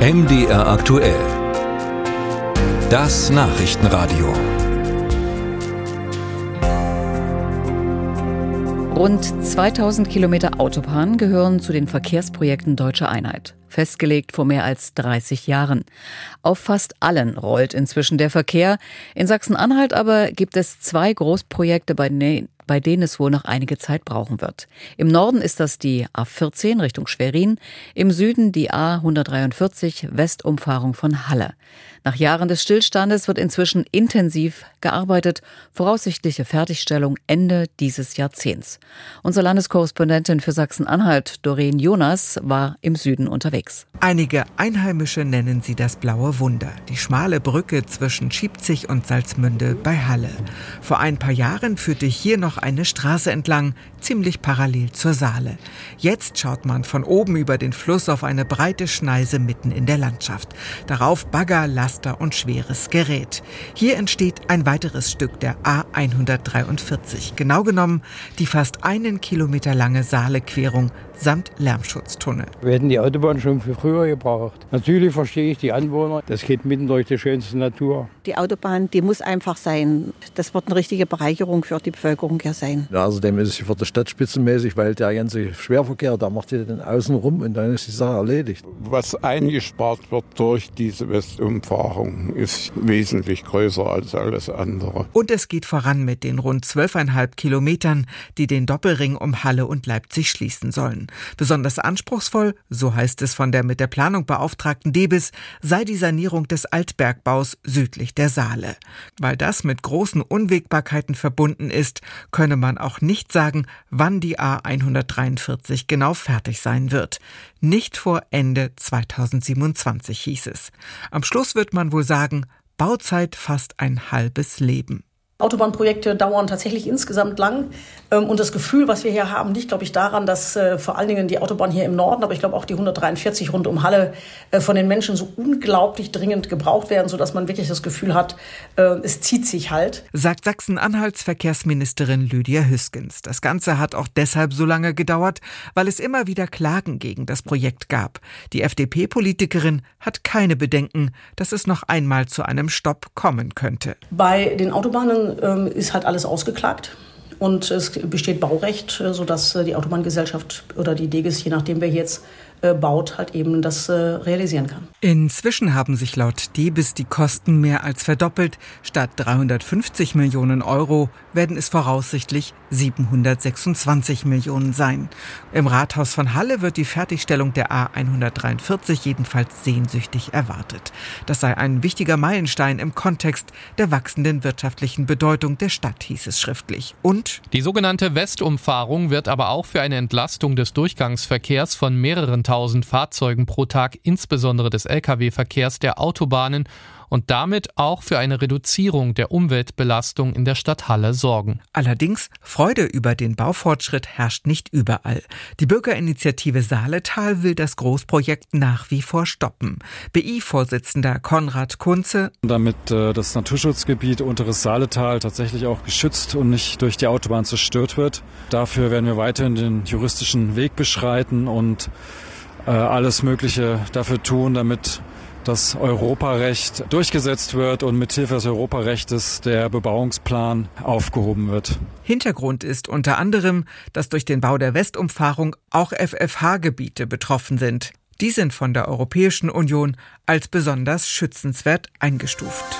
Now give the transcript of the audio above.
MDR aktuell. Das Nachrichtenradio. Rund 2000 Kilometer Autobahn gehören zu den Verkehrsprojekten Deutscher Einheit. Festgelegt vor mehr als 30 Jahren. Auf fast allen rollt inzwischen der Verkehr. In Sachsen-Anhalt aber gibt es zwei Großprojekte, bei denen bei denen es wohl noch einige Zeit brauchen wird. Im Norden ist das die A14 Richtung Schwerin, im Süden die A143 Westumfahrung von Halle. Nach Jahren des Stillstandes wird inzwischen intensiv gearbeitet, voraussichtliche Fertigstellung Ende dieses Jahrzehnts. Unsere Landeskorrespondentin für Sachsen-Anhalt, Doreen Jonas, war im Süden unterwegs. Einige Einheimische nennen sie das blaue Wunder, die schmale Brücke zwischen Schiebzig und Salzmünde bei Halle. Vor ein paar Jahren führte hier noch eine Straße entlang, ziemlich parallel zur Saale. Jetzt schaut man von oben über den Fluss auf eine breite Schneise mitten in der Landschaft. Darauf Bagger, Laster und schweres Gerät. Hier entsteht ein weiteres Stück der A143. Genau genommen die fast einen Kilometer lange Saale-Querung samt Lärmschutztunnel. Wir hätten die Autobahn schon für früher gebraucht. Natürlich verstehe ich die Anwohner. Das geht mitten durch die schönste Natur. Die Autobahn, die muss einfach sein. Das wird eine richtige Bereicherung für die Bevölkerung hier sein. Ja, außerdem ist es für die Stadt spitzenmäßig, weil der ganze Schwerverkehr, da macht ihr den außen rum und dann ist die Sache erledigt. Was eingespart wird durch diese Westumfahrung, ist wesentlich größer als alles andere. Und es geht voran mit den rund zwölfeinhalb Kilometern, die den Doppelring um Halle und Leipzig schließen sollen. Besonders anspruchsvoll, so heißt es von der mit der Planung beauftragten Debis, sei die Sanierung des Altbergbaus südlich der Saale. Weil das mit großen Unwägbarkeiten verbunden ist, könne man auch nicht sagen, wann die A143 genau fertig sein wird. Nicht vor Ende 2027 hieß es. Am Schluss wird man wohl sagen, Bauzeit fast ein halbes Leben. Autobahnprojekte dauern tatsächlich insgesamt lang. Ähm, und das Gefühl, was wir hier haben, liegt, glaube ich, daran, dass äh, vor allen Dingen die Autobahn hier im Norden, aber ich glaube auch die 143 rund um Halle äh, von den Menschen so unglaublich dringend gebraucht werden, sodass man wirklich das Gefühl hat, äh, es zieht sich halt. Sagt Sachsen-Anhalts Verkehrsministerin Lydia Hüskens. Das Ganze hat auch deshalb so lange gedauert, weil es immer wieder Klagen gegen das Projekt gab. Die FDP-Politikerin hat keine Bedenken, dass es noch einmal zu einem Stopp kommen könnte. Bei den Autobahnen ähm, ist halt alles ausgeklagt. Und es besteht Baurecht, äh, sodass äh, die Autobahngesellschaft oder die DEGES, je nachdem wer jetzt äh, baut, halt eben das realisieren kann. Inzwischen haben sich laut DEBIS die Kosten mehr als verdoppelt. Statt 350 Millionen Euro werden es voraussichtlich 726 Millionen sein. Im Rathaus von Halle wird die Fertigstellung der A143 jedenfalls sehnsüchtig erwartet. Das sei ein wichtiger Meilenstein im Kontext der wachsenden wirtschaftlichen Bedeutung der Stadt, hieß es schriftlich. Und die sogenannte Westumfahrung wird aber auch für eine Entlastung des Durchgangsverkehrs von mehreren tausend Fahrzeugen pro Tag, insbesondere des Lkw-Verkehrs der Autobahnen und damit auch für eine Reduzierung der Umweltbelastung in der Stadt Halle sorgen. Allerdings Freude über den Baufortschritt herrscht nicht überall. Die Bürgerinitiative Saaletal will das Großprojekt nach wie vor stoppen. BI-Vorsitzender Konrad Kunze. Damit äh, das Naturschutzgebiet Unteres Saaletal tatsächlich auch geschützt und nicht durch die Autobahn zerstört wird. Dafür werden wir weiterhin den juristischen Weg beschreiten und äh, alles Mögliche dafür tun, damit das Europarecht durchgesetzt wird und mithilfe des Europarechtes der Bebauungsplan aufgehoben wird. Hintergrund ist unter anderem, dass durch den Bau der Westumfahrung auch FFH-Gebiete betroffen sind. Die sind von der Europäischen Union als besonders schützenswert eingestuft.